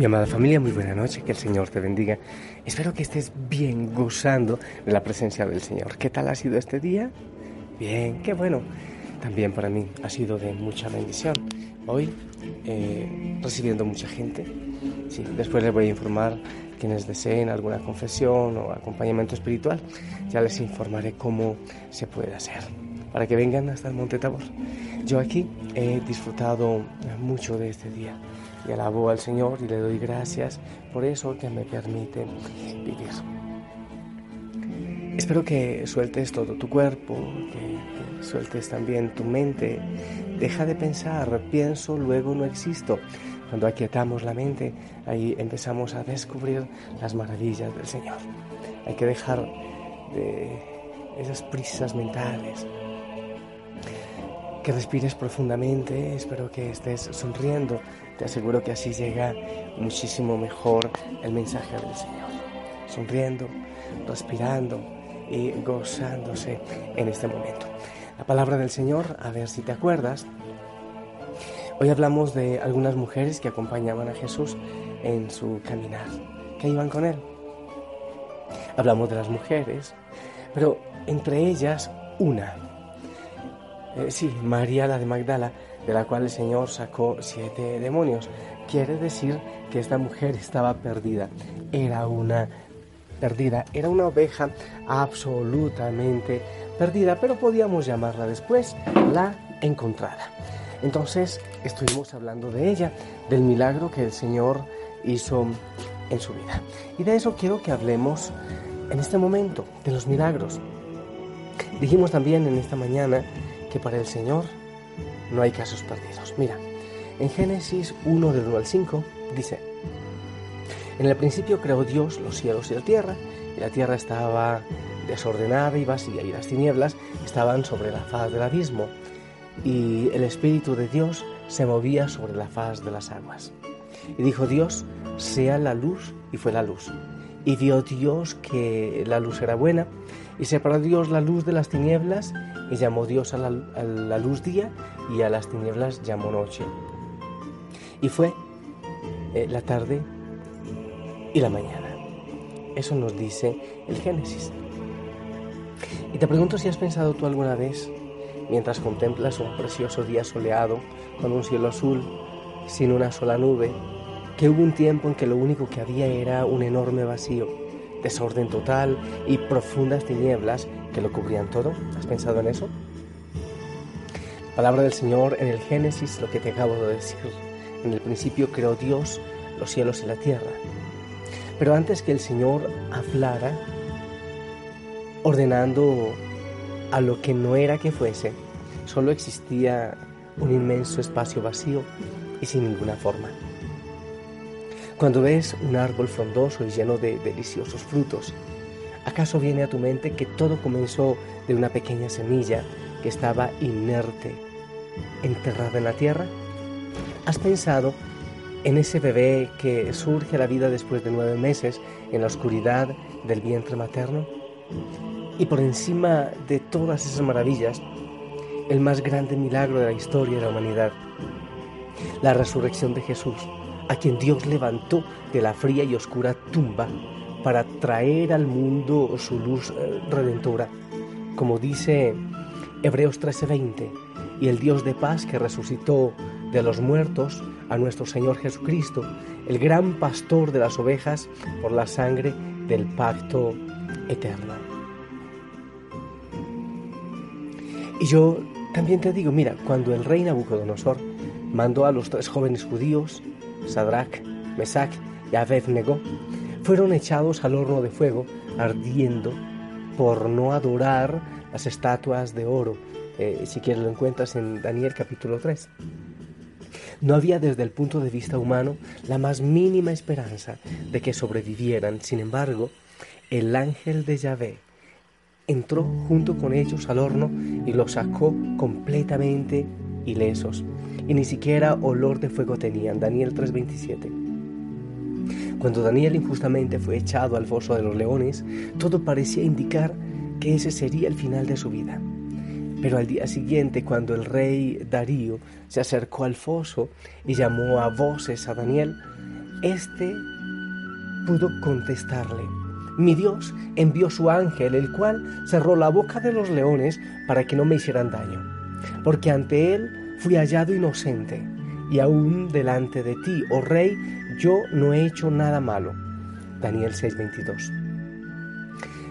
Mi amada familia, muy buena noche, que el Señor te bendiga. Espero que estés bien gozando de la presencia del Señor. ¿Qué tal ha sido este día? Bien, qué bueno. También para mí ha sido de mucha bendición. Hoy eh, recibiendo mucha gente. Sí, después les voy a informar quienes deseen alguna confesión o acompañamiento espiritual. Ya les informaré cómo se puede hacer para que vengan hasta el Monte Tabor. Yo aquí he disfrutado mucho de este día y alabo al Señor y le doy gracias por eso que me permite vivir. Espero que sueltes todo tu cuerpo, que, sueltes también tu mente. Deja de pensar, pienso, luego no existo. Cuando aquietamos la mente, ahí empezamos a descubrir las maravillas del Señor. Hay que dejar de esas prisas mentales, que respires profundamente, espero que estés sonriendo, te aseguro que así llega muchísimo mejor el mensaje del Señor. Sonriendo, respirando y gozándose en este momento. La palabra del Señor, a ver si te acuerdas. Hoy hablamos de algunas mujeres que acompañaban a Jesús en su caminar, que iban con él. Hablamos de las mujeres, pero entre ellas una eh, sí, María la de Magdala, de la cual el Señor sacó siete demonios. Quiere decir que esta mujer estaba perdida. Era una perdida, era una oveja absolutamente perdida, pero podíamos llamarla después la encontrada. Entonces estuvimos hablando de ella, del milagro que el Señor hizo en su vida. Y de eso quiero que hablemos en este momento, de los milagros. Dijimos también en esta mañana que para el Señor no hay casos perdidos. Mira, en Génesis 1 del 1 al 5 dice, en el principio creó Dios los cielos y la tierra, y la tierra estaba desordenada y vacía, y las tinieblas estaban sobre la faz del abismo, y el Espíritu de Dios se movía sobre la faz de las aguas. Y dijo Dios, sea la luz, y fue la luz. Y vio Dios que la luz era buena, y separó Dios la luz de las tinieblas, y llamó Dios a la, luz día y a las tinieblas llamó noche. Y fue eh, la tarde y la mañana. Eso nos dice el Génesis. Y te pregunto si has pensado tú alguna vez, mientras contemplas un precioso día soleado, con un cielo azul, sin una sola nube, que hubo un tiempo en que lo único que había era un enorme vacío, desorden total y profundas tinieblas que lo cubrían todo. ¿Has pensado en eso? Palabra del Señor en el Génesis, lo que te acabo de decir. En el principio creó Dios los cielos y la tierra. Pero antes que el Señor hablara, ordenando a lo que no era que fuese, solo existía un inmenso espacio vacío y sin ninguna forma. Cuando ves un árbol frondoso y lleno de deliciosos frutos, ¿Acaso viene a tu mente que todo comenzó de una pequeña semilla que estaba inerte, enterrada en la tierra? ¿Has pensado en ese bebé que surge a la vida después de nueve meses en la oscuridad del vientre materno? Y por encima de todas esas maravillas, el más grande milagro de la historia de la humanidad, la resurrección de Jesús, a quien Dios levantó de la fría y oscura tumba para traer al mundo su luz eh, redentora. Como dice Hebreos 13:20, y el Dios de paz que resucitó de los muertos a nuestro Señor Jesucristo, el gran pastor de las ovejas por la sangre del pacto eterno. Y yo También te digo, mira, cuando el rey Nabucodonosor mandó a los tres jóvenes judíos, Sadrach, Mesach y Abednego, fueron echados al horno de fuego ardiendo por no adorar las estatuas de oro. Eh, si quieres lo encuentras en Daniel capítulo 3. No había desde el punto de vista humano la más mínima esperanza de que sobrevivieran. Sin embargo, el ángel de Yahvé entró junto con ellos al horno y los sacó completamente ilesos. Y ni siquiera olor de fuego tenían. Daniel 3:27. Cuando Daniel injustamente fue echado al foso de los leones, todo parecía indicar que ese sería el final de su vida. Pero al día siguiente, cuando el rey Darío se acercó al foso y llamó a voces a Daniel, éste pudo contestarle. Mi Dios envió su ángel, el cual cerró la boca de los leones para que no me hicieran daño, porque ante él fui hallado inocente, y aún delante de ti, oh rey, yo no he hecho nada malo. Daniel 6:22.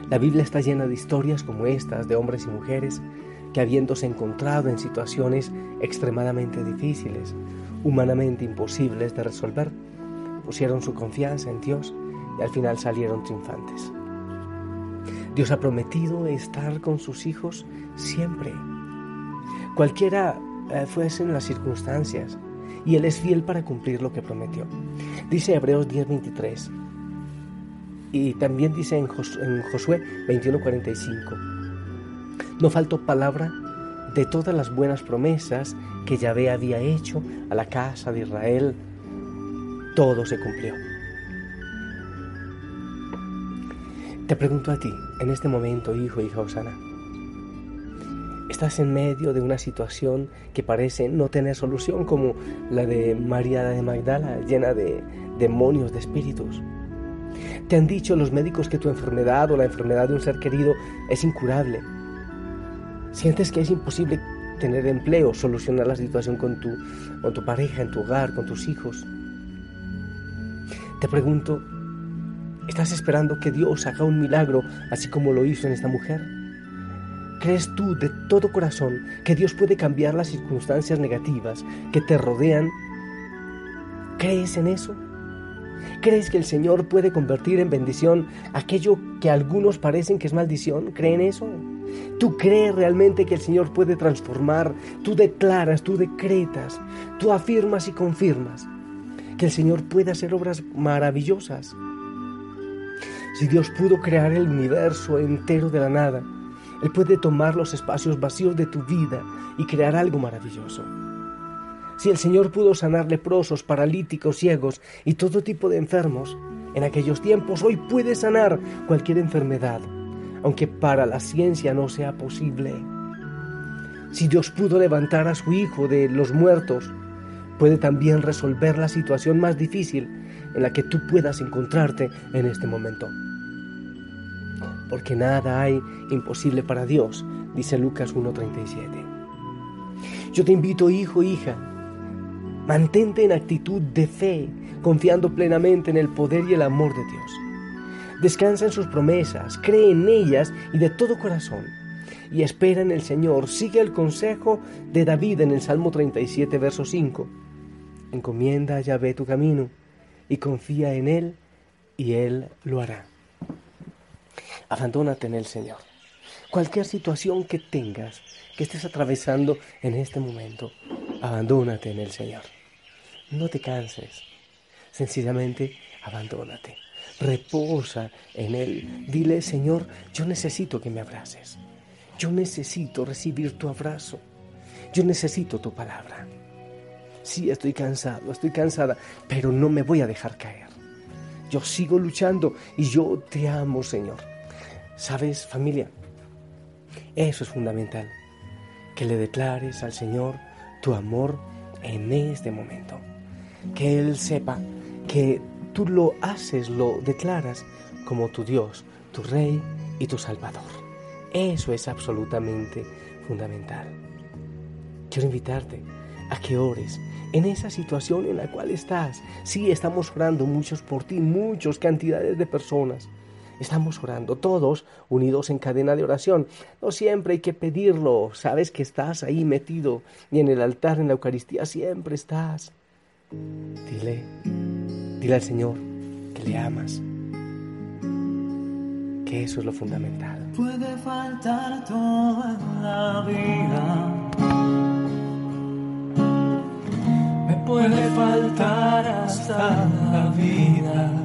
La Biblia está llena de historias como estas de hombres y mujeres que habiéndose encontrado en situaciones extremadamente difíciles, humanamente imposibles de resolver, pusieron su confianza en Dios y al final salieron triunfantes. Dios ha prometido estar con sus hijos siempre, cualquiera fuesen las circunstancias, y Él es fiel para cumplir lo que prometió. Dice Hebreos 10:23 y también dice en, Josué 21:45, no faltó palabra de todas las buenas promesas que Yahvé había hecho a la casa de Israel, todo se cumplió. Te pregunto a ti, en este momento, hijo, hija Osana, estás en medio de una situación que parece no tener solución como la de María de Magdala, llena de demonios, de espíritus. Te han dicho los médicos que tu enfermedad o la enfermedad de un ser querido es incurable. Sientes que es imposible tener empleo, solucionar la situación con tu, con tu pareja, en tu hogar, con tus hijos. Te pregunto, ¿estás esperando que Dios haga un milagro así como lo hizo en esta mujer? ¿Crees tú de todo corazón que Dios puede cambiar las circunstancias negativas que te rodean? ¿Crees en eso? ¿Crees que el Señor puede convertir en bendición aquello que algunos parecen que es maldición? ¿Creen eso? ¿Tú crees realmente que el Señor puede transformar? Tú declaras, tú decretas, tú afirmas y confirmas que el Señor puede hacer obras maravillosas. Si Dios pudo crear el universo entero de la nada, él puede tomar los espacios vacíos de tu vida y crear algo maravilloso. Si el Señor pudo sanar leprosos, paralíticos, ciegos y todo tipo de enfermos, en aquellos tiempos hoy puede sanar cualquier enfermedad, aunque para la ciencia no sea posible. Si Dios pudo levantar a su Hijo de los muertos, puede también resolver la situación más difícil en la que tú puedas encontrarte en este momento porque nada hay imposible para Dios, dice Lucas 1.37. Yo te invito, hijo, hija, mantente en actitud de fe, confiando plenamente en el poder y el amor de Dios. Descansa en sus promesas, cree en ellas y de todo corazón. Y espera en el Señor. Sigue el consejo de David en el Salmo 37, verso 5. Encomienda a Yahvé tu camino y confía en Él y Él lo hará abandónate en el Señor. Cualquier situación que tengas, que estés atravesando en este momento, abandónate en el Señor. No te canses, sencillamente abandónate. Reposa en Él. Dile, Señor, yo necesito que me abraces. Yo necesito recibir tu abrazo. Yo necesito tu palabra. Sí, estoy cansado, estoy cansada, pero no me voy a dejar caer. Yo sigo luchando y yo te amo, Señor. ¿Sabes, familia? Eso es fundamental, que le declares al Señor tu amor en este momento. Que Él sepa que tú lo haces, lo declaras como tu Dios, tu Rey y tu Salvador. Eso es absolutamente fundamental. Quiero invitarte a que ores en esa situación en la cual estás. Sí, estamos orando muchos por ti, muchas cantidades de personas Estamos orando todos unidos en cadena de oración. No siempre hay que pedirlo. Sabes que estás ahí metido y en el altar, en la Eucaristía, siempre estás. Dile, dile al Señor que le amas. Que eso es lo fundamental. Puede faltar toda la vida. Me puede faltar hasta la vida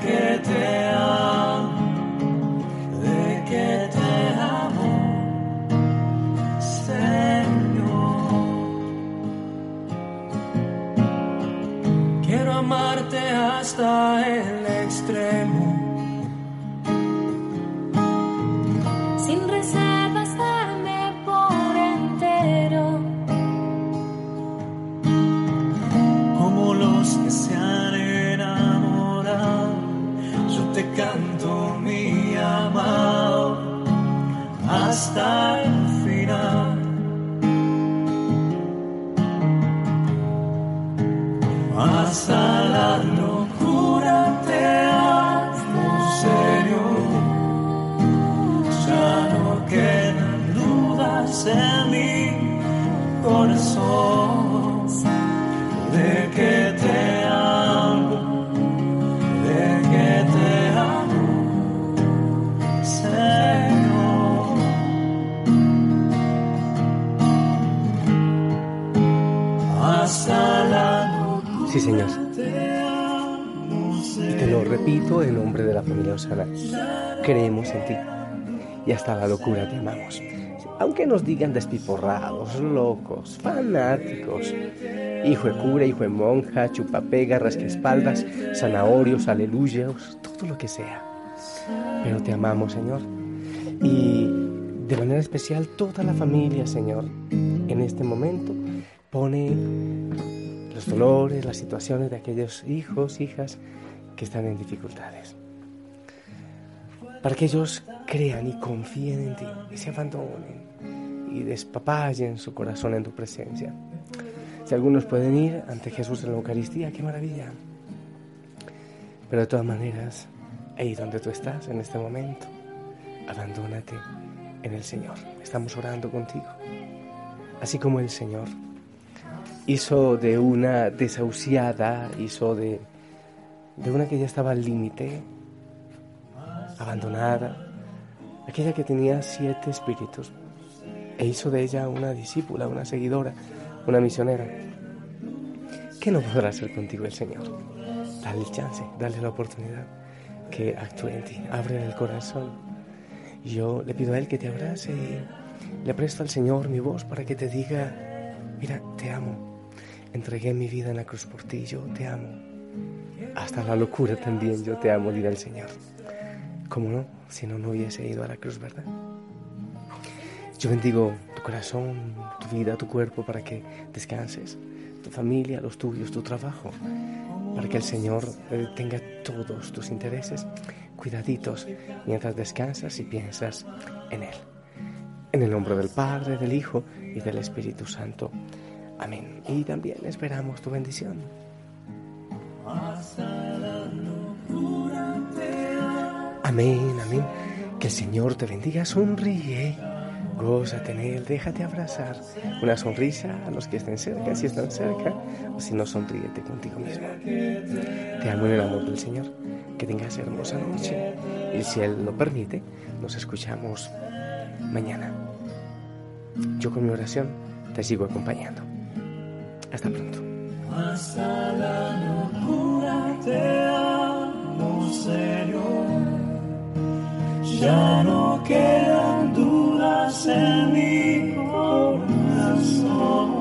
que te Sí, Señor. Y te lo repito en nombre de la familia Osana. Creemos en ti y hasta la locura te amamos. Aunque nos digan despiporrados, locos, fanáticos, hijo de cura, hijo de monja, chupapega, espaldas, zanahorios, aleluyas, todo lo que sea. Pero te amamos, Señor. Y de manera especial toda la familia, Señor, en este momento pone los dolores, las situaciones de aquellos hijos, hijas que están en dificultades. Para que ellos crean y confíen en ti y se abandonen y despapallen su corazón en tu presencia. Si algunos pueden ir ante Jesús en la Eucaristía, qué maravilla. Pero de todas maneras, ahí donde tú estás en este momento, abandónate en el Señor. Estamos orando contigo. Así como el Señor hizo de una desahuciada, hizo de, de una que ya estaba al límite, abandonada, aquella que tenía siete espíritus, e hizo de ella una discípula, una seguidora, una misionera. ¿Qué no podrá hacer contigo el Señor? Dale el chance, dale la oportunidad que actúe en ti, abre el corazón. Yo le pido a Él que te abrace y le presto al Señor mi voz para que te diga, mira, te amo, Entregué mi vida en la cruz por ti, yo te amo. Hasta la locura también yo te amo, dirá el Señor. ¿Cómo no? Si no, no hubiese ido a la cruz, ¿verdad? Yo bendigo tu corazón, tu vida, tu cuerpo para que descanses, tu familia, los tuyos, tu trabajo, para que el Señor eh, tenga todos tus intereses cuidaditos mientras descansas y piensas en Él. En el nombre del Padre, del Hijo y del Espíritu Santo. Amén. Y también esperamos tu bendición. Amén, amén. Que el Señor te bendiga, sonríe. Gózate en Él, déjate abrazar. Una sonrisa a los que estén cerca, si están cerca, o si no, sonríete contigo mismo. Te amo en el amor del Señor. Que tengas hermosa noche. Y si Él lo permite, nos escuchamos mañana. Yo con mi oración te sigo acompañando. Hasta pronto. Hasta la locura te amo, Señor. Ya no quedan dudas en mi corazón.